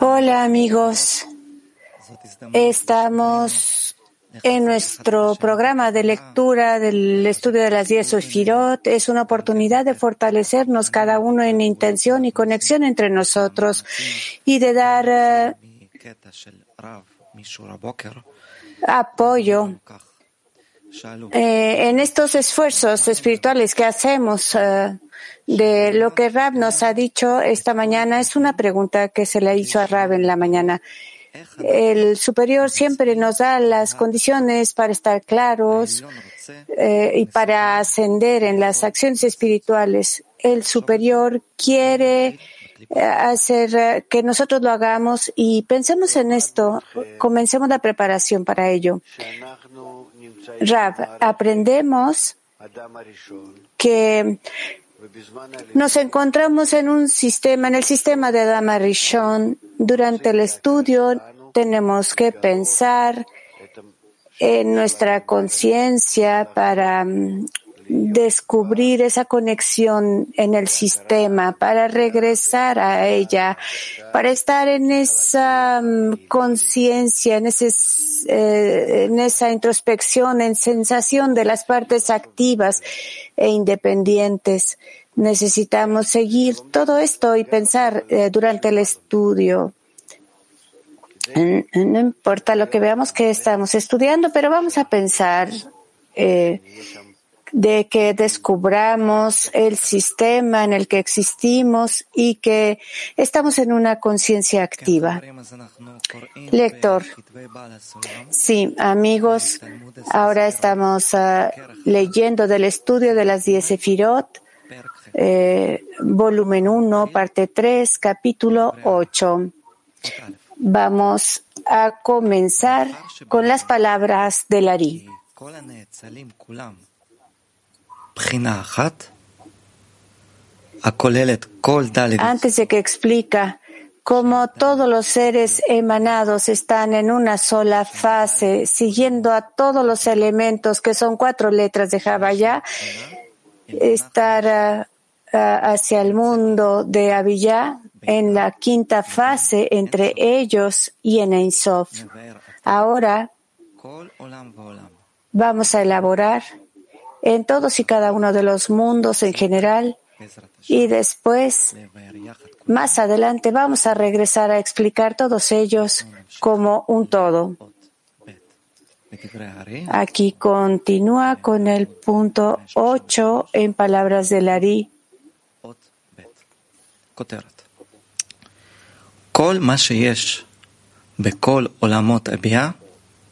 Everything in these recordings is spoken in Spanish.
Hola amigos, estamos en nuestro programa de lectura del estudio de las diez Sofirot. Es una oportunidad de fortalecernos cada uno en intención y conexión entre nosotros y de dar eh, apoyo eh, en estos esfuerzos espirituales que hacemos eh, de lo que Rab nos ha dicho esta mañana, es una pregunta que se le hizo a Rab en la mañana. El superior siempre nos da las condiciones para estar claros eh, y para ascender en las acciones espirituales. El superior quiere hacer que nosotros lo hagamos y pensemos en esto, comencemos la preparación para ello. Rab, aprendemos que nos encontramos en un sistema, en el sistema de Adama Rishon. Durante el estudio tenemos que pensar en nuestra conciencia para mm, descubrir esa conexión en el sistema, para regresar a ella, para estar en esa mm, conciencia, en, eh, en esa introspección, en sensación de las partes activas e independientes. Necesitamos seguir todo esto y pensar eh, durante el estudio. No importa lo que veamos que estamos estudiando, pero vamos a pensar eh, de que descubramos el sistema en el que existimos y que estamos en una conciencia activa. Lector. Sí, amigos, ahora estamos ah, leyendo del estudio de las diez Sefirot, eh, volumen 1, parte 3, capítulo 8. Vamos a comenzar con las palabras de Lari. Antes de que explica cómo todos los seres emanados están en una sola fase, siguiendo a todos los elementos que son cuatro letras de Javaya, estar hacia el mundo de Aviyá en la quinta fase entre ellos y en Ein Ahora vamos a elaborar en todos y cada uno de los mundos en general y después, más adelante, vamos a regresar a explicar todos ellos como un todo. Aquí continúa con el punto 8 en palabras de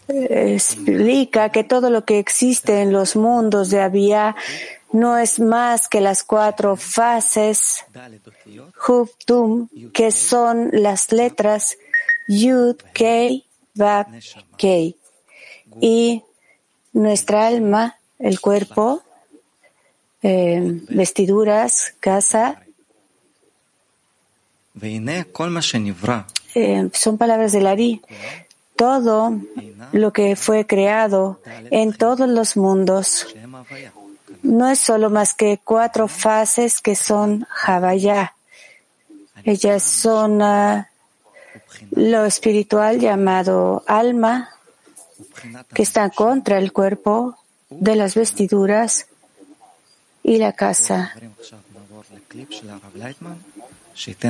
Explica que todo lo que existe en los mundos de Abiyá no es más que las cuatro fases Tum, que son las letras Yud, Kei, Vav, Kei. Y nuestra alma, el cuerpo, eh, vestiduras, casa, eh, son palabras de Lari todo lo que fue creado en todos los mundos no es solo más que cuatro fases que son Javaya. Ellas son ah, lo espiritual llamado alma, que está contra el cuerpo de las vestiduras y la casa.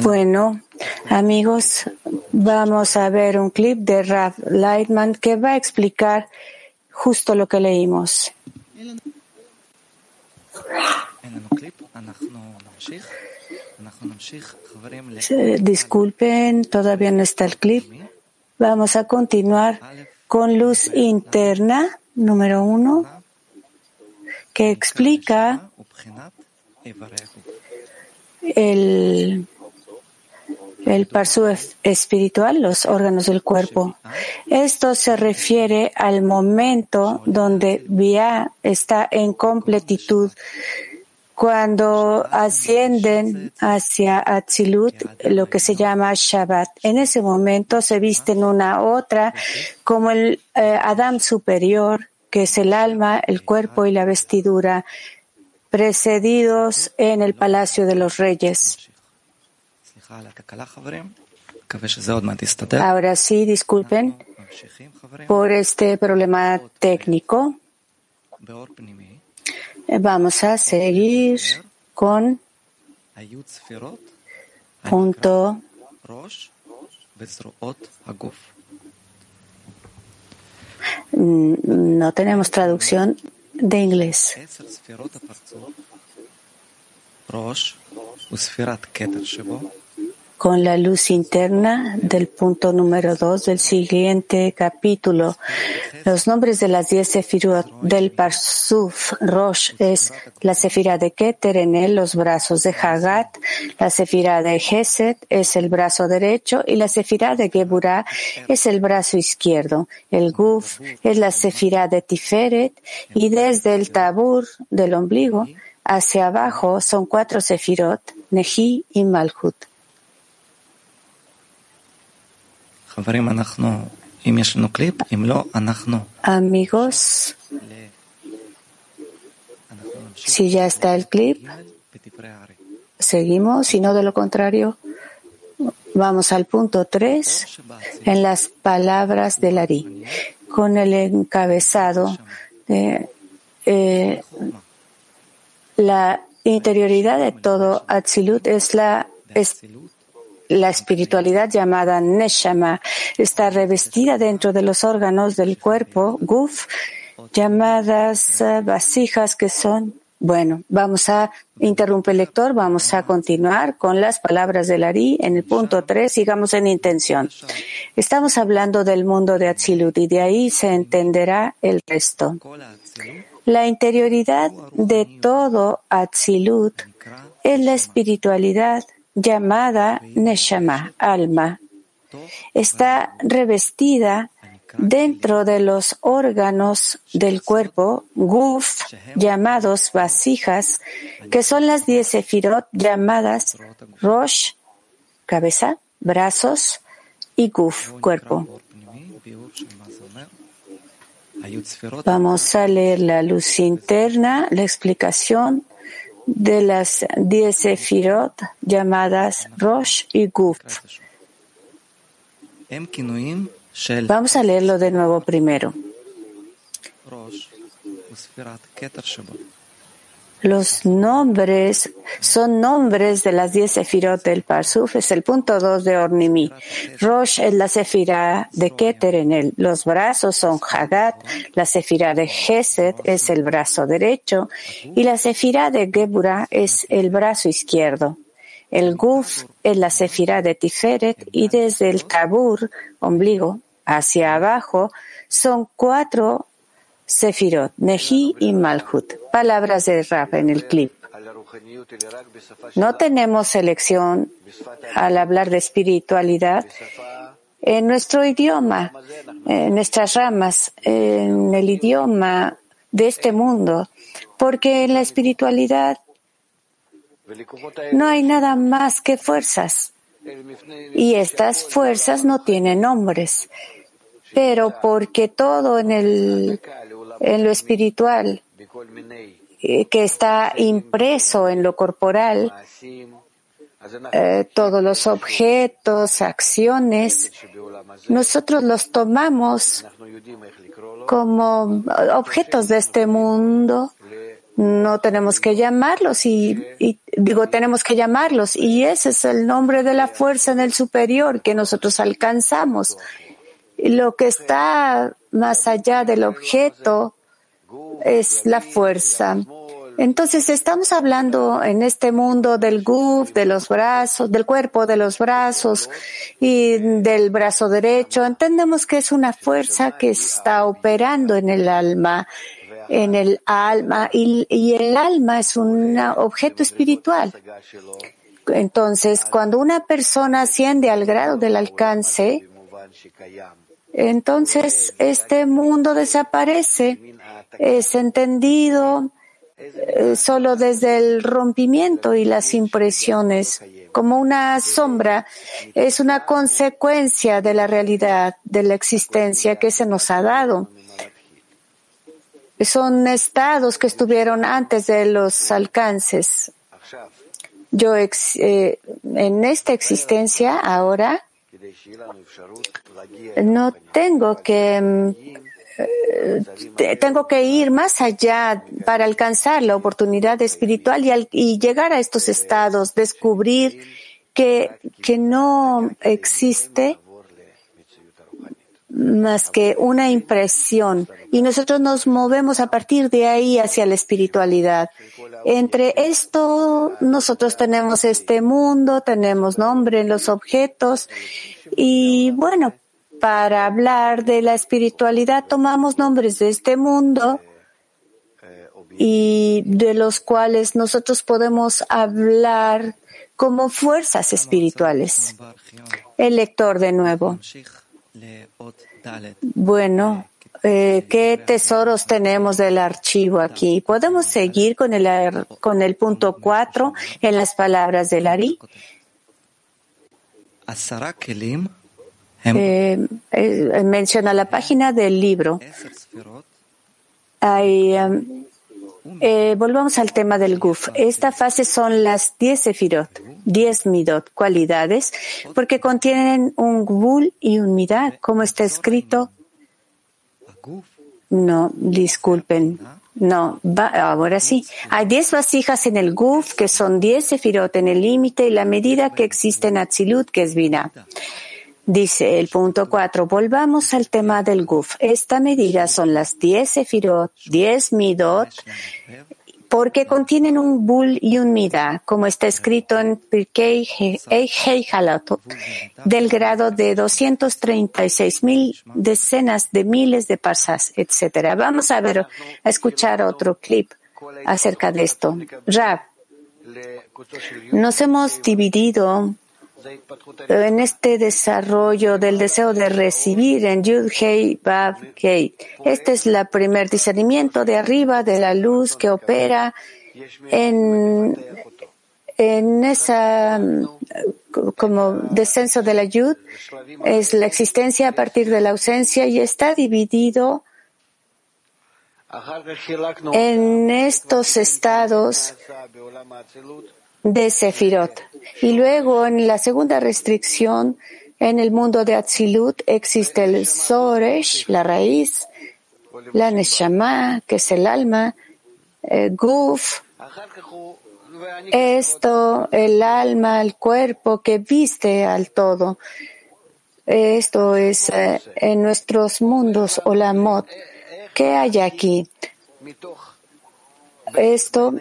Bueno, amigos, vamos a ver un clip de Rav Lightman que va a explicar justo lo que leímos. Disculpen, todavía no está el clip. Vamos a continuar con luz interna, número uno, que explica el el parsu espiritual, los órganos del cuerpo. Esto se refiere al momento donde Via está en completitud, cuando ascienden hacia Atzilut, lo que se llama Shabbat. En ese momento se visten una otra como el eh, Adam superior, que es el alma, el cuerpo y la vestidura precedidos en el Palacio de los Reyes. Ahora sí, disculpen por este problema técnico. Vamos a seguir con punto no tenemos traducción de inglés con la luz interna del punto número dos del siguiente capítulo. Los nombres de las diez sefirot del Parsuf Rosh es la sefira de Keter en él, los brazos de Hagat, la sefira de Geset es el brazo derecho y la sefira de Geburah es el brazo izquierdo. El Guf es la sefira de Tiferet y desde el tabur del ombligo hacia abajo son cuatro sefirot, Nehi y Malhut. Amigos, si ya está el clip, seguimos, si no de lo contrario, vamos al punto 3 en las palabras de Lari, con el encabezado de eh, la interioridad de todo Atzilut es la la espiritualidad llamada Neshama está revestida dentro de los órganos del cuerpo, Guf, llamadas eh, vasijas que son bueno, vamos a interrumpir el lector, vamos a continuar con las palabras de Lari en el punto 3, sigamos en intención. Estamos hablando del mundo de Atzilut y de ahí se entenderá el resto. La interioridad de todo Atzilut es la espiritualidad llamada Neshama, alma, está revestida dentro de los órganos del cuerpo, guf, llamados vasijas, que son las diez sefirot llamadas rosh, cabeza, brazos, y guf, cuerpo. Vamos a leer la luz interna, la explicación de las diez sefirot llamadas Rosh y Guf. Vamos a leerlo de nuevo primero. Los nombres son nombres de las diez sefirot del Parsuf, es el punto dos de Ornimi. Rosh es la sefira de Keter en él. Los brazos son Hagat, la sefira de Geset es el brazo derecho y la sefira de Geburah es el brazo izquierdo. El Guf es la sefira de Tiferet y desde el Tabur, ombligo, hacia abajo, son cuatro Sefirot, Nehi y Malhut. Palabras de Rab en el clip. No tenemos selección al hablar de espiritualidad en nuestro idioma, en nuestras ramas, en el idioma de este mundo, porque en la espiritualidad no hay nada más que fuerzas. Y estas fuerzas no tienen nombres, pero porque todo en el en lo espiritual, eh, que está impreso en lo corporal, eh, todos los objetos, acciones, nosotros los tomamos como objetos de este mundo. No tenemos que llamarlos y, y, digo, tenemos que llamarlos y ese es el nombre de la fuerza en el superior que nosotros alcanzamos. Lo que está más allá del objeto es la fuerza. Entonces estamos hablando en este mundo del guf, de los brazos, del cuerpo, de los brazos y del brazo derecho. Entendemos que es una fuerza que está operando en el alma, en el alma y, y el alma es un objeto espiritual. Entonces, cuando una persona asciende al grado del alcance, entonces este mundo desaparece, es entendido eh, solo desde el rompimiento y las impresiones, como una sombra, es una consecuencia de la realidad, de la existencia que se nos ha dado. son estados que estuvieron antes de los alcances. Yo eh, en esta existencia ahora no tengo que mm, eh, tengo que ir más allá para alcanzar la oportunidad espiritual y, llegar a estos estados, descubrir que, que no existe más que una impresión y nosotros nos movemos a partir de ahí hacia la espiritualidad. Entre esto, nosotros tenemos este mundo, tenemos nombre los objetos y bueno, para hablar de la espiritualidad tomamos nombres de este mundo y de los cuales nosotros podemos hablar como fuerzas espirituales. El lector de nuevo. Bueno, eh, ¿qué tesoros tenemos del archivo aquí? Podemos seguir con el, con el punto 4 en las palabras del Ari. Eh, eh, menciona la página del libro. Hay, um, eh, volvamos al tema del Guf. Esta fase son las 10 sefirot, 10 midot, cualidades, porque contienen un gvul y un midad, como está escrito. No, disculpen. No, ahora sí. Hay 10 vasijas en el Guf, que son 10 sefirot en el límite y la medida que existe en Atzilut, que es Vina. Dice el punto 4, volvamos al tema del Guf. Esta medida son las 10 Sefirot, 10 Midot, porque contienen un Bul y un Mida, como está escrito en Pirkei Halatot, del grado de 236 mil decenas de miles de parsas, etc. Vamos a ver, a escuchar otro clip acerca de esto. Rab, nos hemos dividido en este desarrollo del deseo de recibir en Yud Hei Bab Hei. Este es el primer discernimiento de arriba de la luz que opera en, en esa como descenso de la Yud. Es la existencia a partir de la ausencia y está dividido en estos estados de Sefirot. Y luego en la segunda restricción, en el mundo de Atzilut existe el Soresh, la raíz, la Neshama, que es el alma, el Guf, esto, el alma, el cuerpo que viste al todo. Esto es eh, en nuestros mundos, o la mod. ¿Qué hay aquí? Esto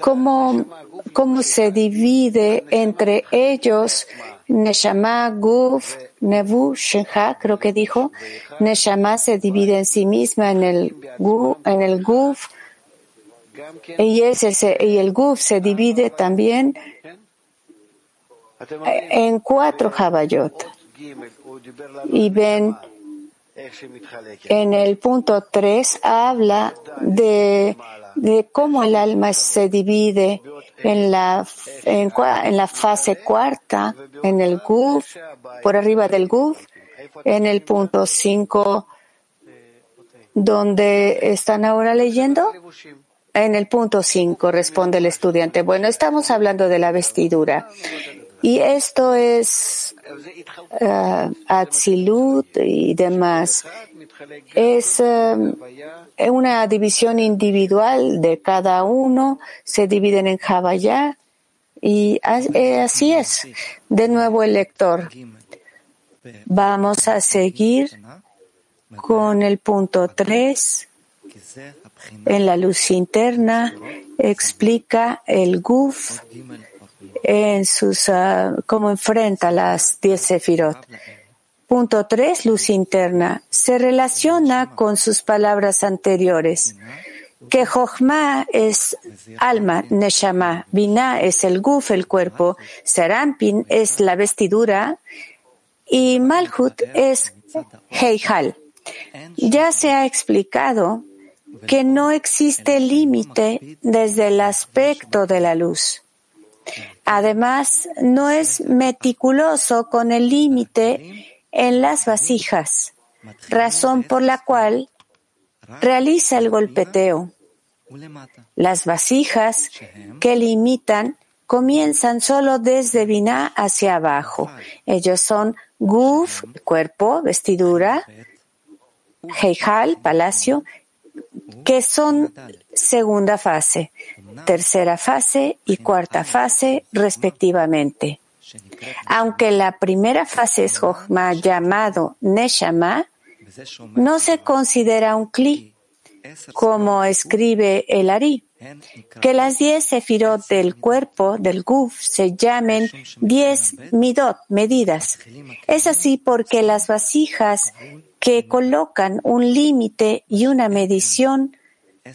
cómo, cómo se divide entre ellos Neshama, Guf, Nebu, Shenha, creo que dijo. Neshama se divide en sí misma en el, en el Guf y, el Guf se divide también en cuatro Jabayot. Y ven, en el punto 3 habla de de cómo el alma se divide en la, en, la fase cuarta, en el guf, por arriba del guf, en el punto 5, donde están ahora leyendo. En el punto 5 responde el estudiante. Bueno, estamos hablando de la vestidura. Y esto es uh, Atzilut y demás. Es uh, una división individual de cada uno, se dividen en Javayá y eh, así es. De nuevo el lector. Vamos a seguir con el punto 3. En la luz interna explica el Guf en sus, uh, cómo enfrenta las diez sefirot. Punto 3, luz interna. Se relaciona con sus palabras anteriores. Que Jochma es alma, Neshama, Binah es el guf, el cuerpo, Serampin es la vestidura y Malhut es Heijal. Ya se ha explicado que no existe límite desde el aspecto de la luz. Además, no es meticuloso con el límite en las vasijas, razón por la cual realiza el golpeteo. Las vasijas que limitan comienzan solo desde Binah hacia abajo. Ellos son Guf, cuerpo, vestidura, Heijal, palacio, que son segunda fase, tercera fase y cuarta fase, respectivamente. Aunque la primera fase es llamado Neshama, no se considera un Kli, como escribe el Ari, que las diez sefirot del cuerpo, del Guf, se llamen diez midot, medidas. Es así porque las vasijas que colocan un límite y una medición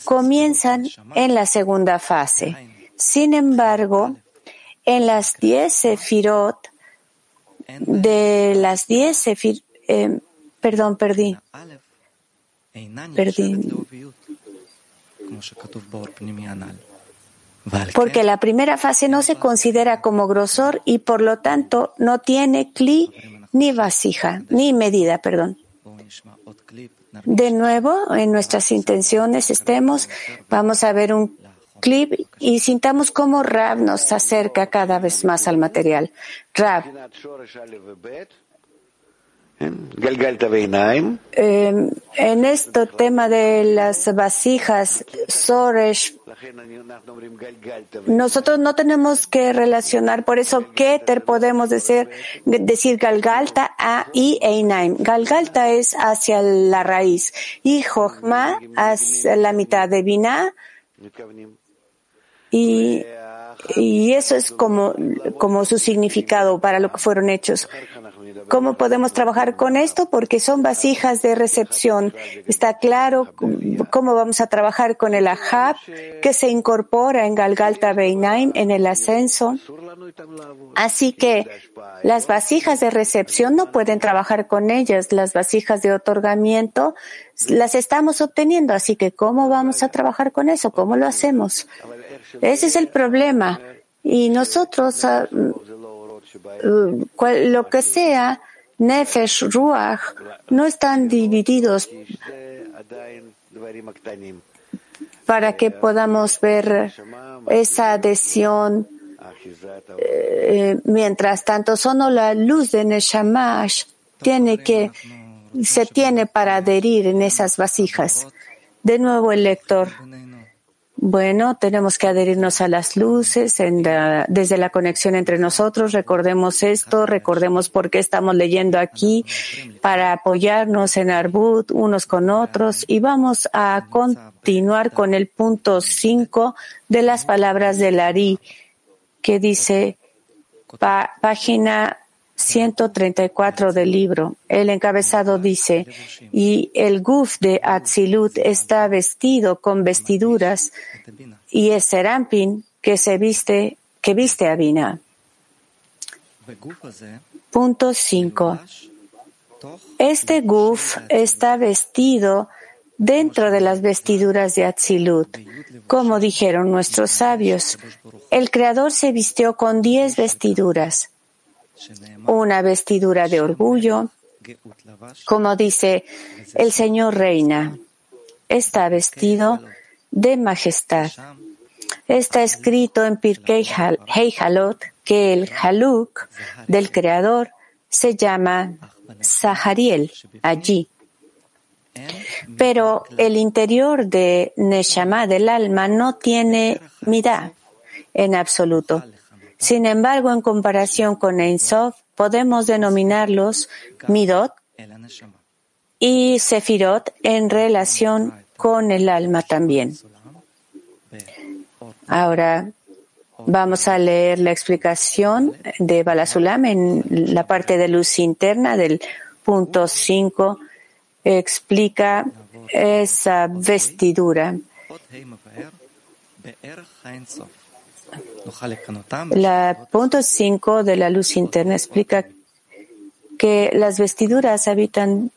comienzan en la segunda fase. Sin embargo, en las diez sefirot, de las diez sefirot, eh, perdón, perdí, perdí, porque la primera fase no se considera como grosor y por lo tanto no tiene cli ni vasija, ni medida, perdón. De nuevo, en nuestras intenciones estemos, vamos a ver un clip y sintamos cómo Rab nos acerca cada vez más al material. Rab. Eh, en este tema de las vasijas, Soresh, nosotros no tenemos que relacionar, por eso Keter podemos decir, decir Galgalta a y Einaim. Galgalta es hacia la raíz y Jochma hacia la mitad de Binah y, y eso es como, como su significado para lo que fueron hechos. ¿Cómo podemos trabajar con esto? Porque son vasijas de recepción. Está claro cómo vamos a trabajar con el Ahab que se incorpora en Galgalta Beinaim en el ascenso. Así que las vasijas de recepción no pueden trabajar con ellas. Las vasijas de otorgamiento las estamos obteniendo. Así que ¿cómo vamos a trabajar con eso? ¿Cómo lo hacemos? Ese es el problema. Y nosotros ah, lo que sea, Nefesh, Ruach, no están divididos para que podamos ver esa adhesión. Eh, mientras tanto, solo la luz de Neshamash tiene que, se tiene para adherir en esas vasijas. De nuevo el lector. Bueno, tenemos que adherirnos a las luces desde la conexión entre nosotros. Recordemos esto, recordemos por qué estamos leyendo aquí para apoyarnos en Arbut unos con otros y vamos a continuar con el punto 5 de las palabras de Lari que dice página 134 del libro. El encabezado dice, y el guf de Atzilut está vestido con vestiduras y es Serampin que se viste, que viste a Bina. Punto 5. Este guf está vestido dentro de las vestiduras de Atzilut. Como dijeron nuestros sabios, el Creador se vistió con diez vestiduras una vestidura de orgullo, como dice el Señor Reina, está vestido de majestad. Está escrito en Pirkei Heijalot que el Haluk del Creador se llama Sahariel allí. Pero el interior de Neshama del alma no tiene midá en absoluto. Sin embargo, en comparación con Ein podemos denominarlos Midot y Sefirot en relación con el alma también. Ahora vamos a leer la explicación de Balasulam en la parte de luz interna del punto 5. Explica esa vestidura. La punto 5 de la luz interna explica que las vestiduras habitan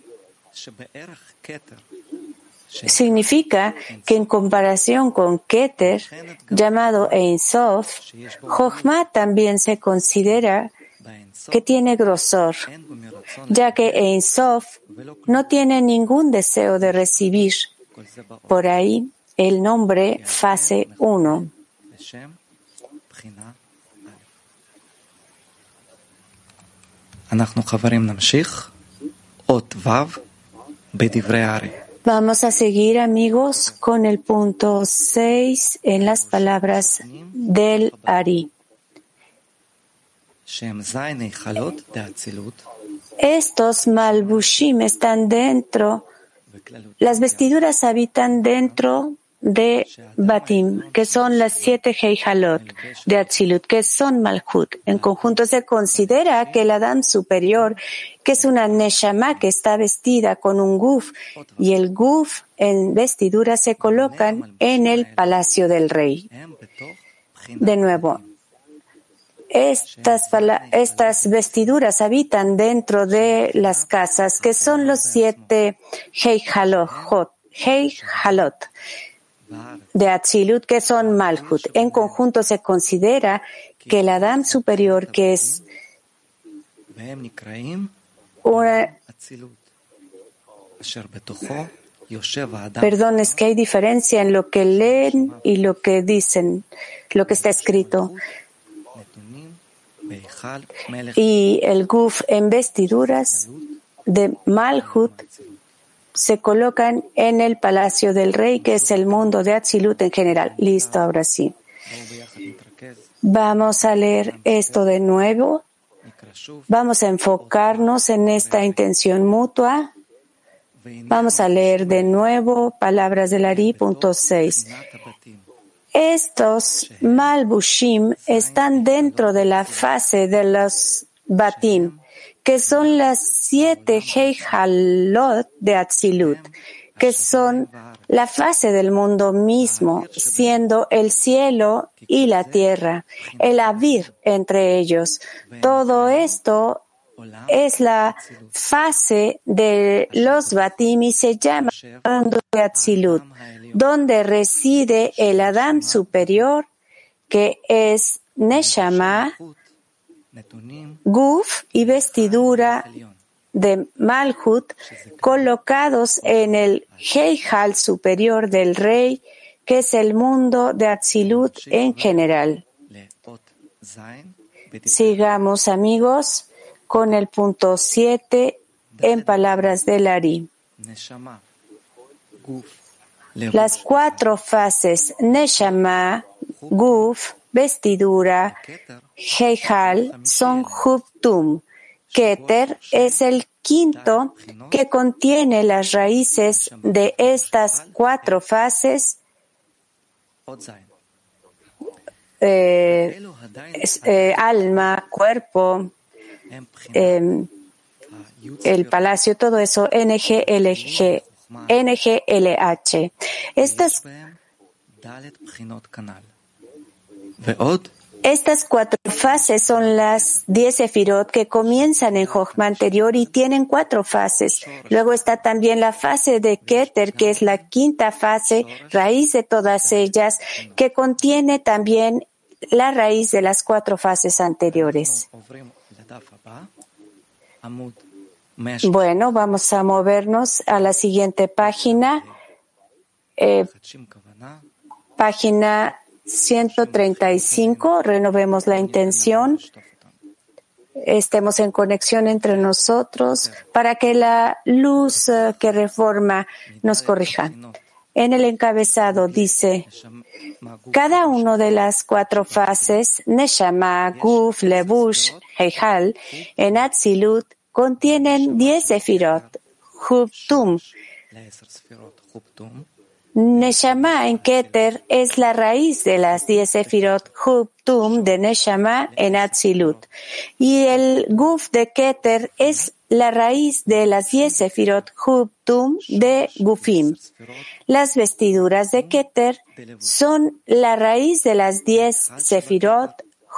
significa que en comparación con Keter, llamado Ein Sof, Jochma también se considera que tiene grosor, ya que Ein Sof no tiene ningún deseo de recibir, Por ahí el nombre fase 1. Vamos a seguir, amigos, con el punto 6 en las palabras del Ari. Estos malbushim están dentro, las vestiduras habitan dentro de Batim, que son las siete Heijalot de Atzilut, que son Malhut. En conjunto se considera que el Adán superior, que es una Neshama que está vestida con un Guf, y el Guf en vestidura se colocan en el palacio del rey. De nuevo, estas, estas vestiduras habitan dentro de las casas, que son los siete Heijalot, Heijalot de Atzilut, que son Malhut. En conjunto se considera que el Adam superior, que es una, Perdón, es que hay diferencia en lo que leen y lo que dicen, lo que está escrito. Y el guf en vestiduras de Malhut se colocan en el palacio del rey, que es el mundo de Atzilut en general. Listo, ahora sí. Vamos a leer esto de nuevo. Vamos a enfocarnos en esta intención mutua. Vamos a leer de nuevo palabras del Ari, punto 6. Estos Malbushim están dentro de la fase de los Batim, que son las siete Heijalot de Atzilut, que son la fase del mundo mismo, siendo el cielo y la tierra, el avir entre ellos. Todo esto es la fase de los Batim y se llama Atzilut, donde reside el Adán superior, que es Neshama, Guf y vestidura de Malhut colocados en el Heijal superior del rey, que es el mundo de Atzilut en general. Sigamos, amigos, con el punto 7 en palabras de Lari. Las cuatro fases Neshama, Guf, vestidura, Heijal son Huptum. Keter es el quinto que contiene las raíces de estas cuatro fases. Eh, eh, alma, cuerpo, em, el palacio, todo eso, NGLG, NGLH. Estas estas cuatro fases son las diez sefirot que comienzan en Jochma anterior y tienen cuatro fases. Luego está también la fase de Keter, que es la quinta fase, raíz de todas ellas, que contiene también la raíz de las cuatro fases anteriores. Bueno, vamos a movernos a la siguiente página. Eh, página 135, renovemos la intención, estemos en conexión entre nosotros para que la luz eh, que reforma nos corrija. En el encabezado dice, cada uno de las cuatro fases, Neshama, Guf, Lebush, Heijal, en Atzilut, contienen diez sefirot, Huptum, Neshama en Keter es la raíz de las diez Sefirot Huptum de Neshama en Atzilut. Y el Guf de Keter es la raíz de las diez Sefirot Huptum de Gufim. Las vestiduras de Keter son la raíz de las diez Sefirot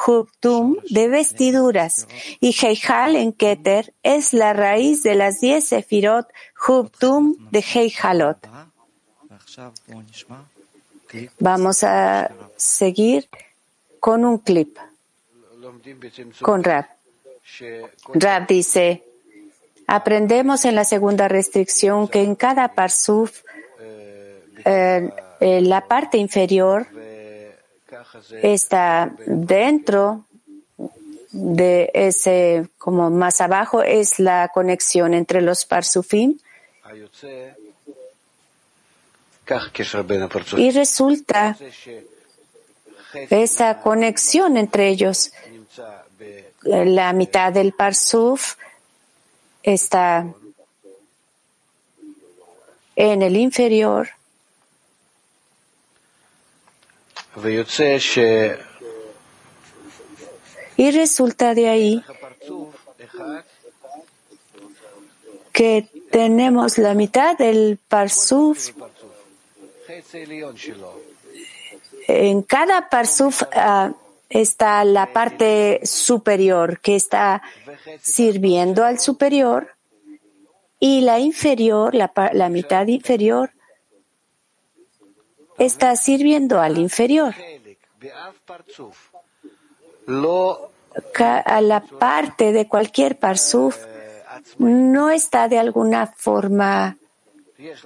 Huptum de vestiduras. Y Heijal en Keter es la raíz de las diez Sefirot Huptum de Heijalot. Vamos a seguir con un clip con Rab. Rab dice, aprendemos en la segunda restricción que en cada parsuf eh, la parte inferior está dentro de ese, como más abajo, es la conexión entre los parsufim. Y resulta esa conexión entre ellos. La mitad del parsuf está en el inferior. Y resulta de ahí que tenemos la mitad del parsuf. En cada parsuf uh, está la parte superior que está sirviendo al superior y la inferior, la, la mitad inferior, está sirviendo al inferior. La parte de cualquier parsuf no está de alguna forma,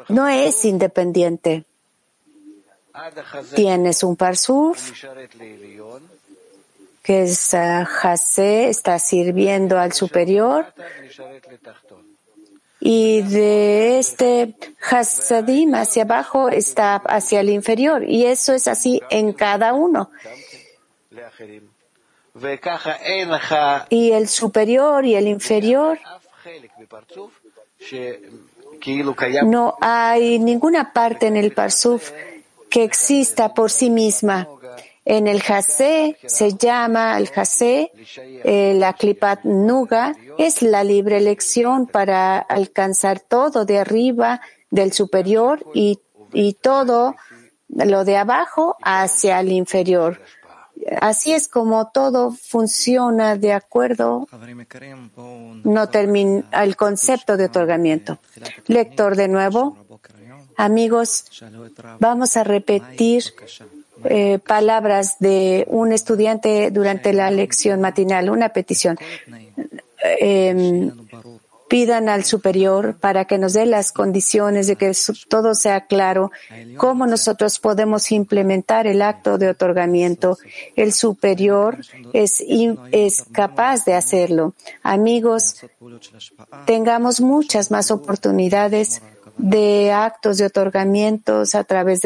no es independiente. Tienes un parsuf que es Hase, está sirviendo al superior. Y de este Hasadim hacia abajo está hacia el inferior. Y eso es así en cada uno. Y el superior y el inferior. No hay ninguna parte en el Parsuf que exista por sí misma. En el Hase se llama el Hase, eh, la Klipat Nuga, es la libre elección para alcanzar todo de arriba del superior y, y todo lo de abajo hacia el inferior. Así es como todo funciona de acuerdo no termina el concepto de otorgamiento. Lector de nuevo. Amigos, vamos a repetir eh, palabras de un estudiante durante la lección matinal, una petición. Eh, pidan al superior para que nos dé las condiciones de que todo sea claro, cómo nosotros podemos implementar el acto de otorgamiento. El superior es, es capaz de hacerlo. Amigos, tengamos muchas más oportunidades de actos de otorgamientos a través de